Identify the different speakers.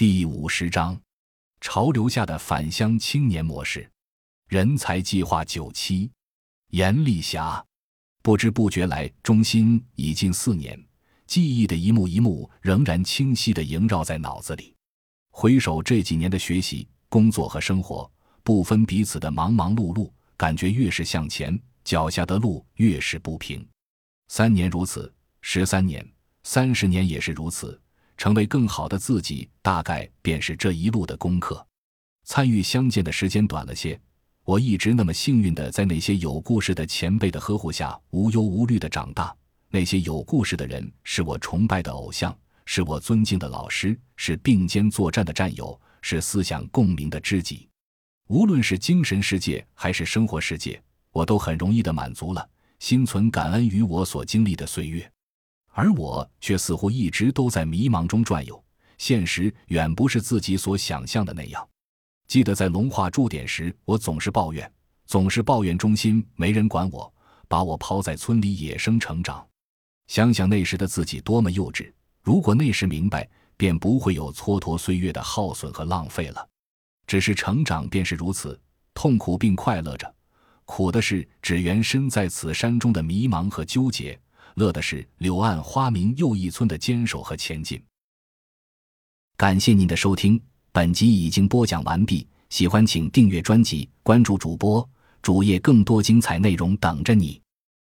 Speaker 1: 第五十章：潮流下的返乡青年模式。人才计划九期，严丽霞。不知不觉来中心已近四年，记忆的一幕一幕仍然清晰地萦绕在脑子里。回首这几年的学习、工作和生活，不分彼此的忙忙碌碌，感觉越是向前，脚下的路越是不平。三年如此，十三年、三十年也是如此。成为更好的自己，大概便是这一路的功课。参与相见的时间短了些，我一直那么幸运的在那些有故事的前辈的呵护下无忧无虑的长大。那些有故事的人是我崇拜的偶像，是我尊敬的老师，是并肩作战的战友，是思想共鸣的知己。无论是精神世界还是生活世界，我都很容易的满足了，心存感恩于我所经历的岁月。而我却似乎一直都在迷茫中转悠，现实远不是自己所想象的那样。记得在龙化驻点时，我总是抱怨，总是抱怨中心没人管我，把我抛在村里野生成长。想想那时的自己多么幼稚！如果那时明白，便不会有蹉跎岁月的耗损和浪费了。只是成长便是如此，痛苦并快乐着。苦的是只缘身在此山中的迷茫和纠结。乐的是柳暗花明又一村的坚守和前进。感谢您的收听，本集已经播讲完毕。喜欢请订阅专辑，关注主播主页，更多精彩内容等着你。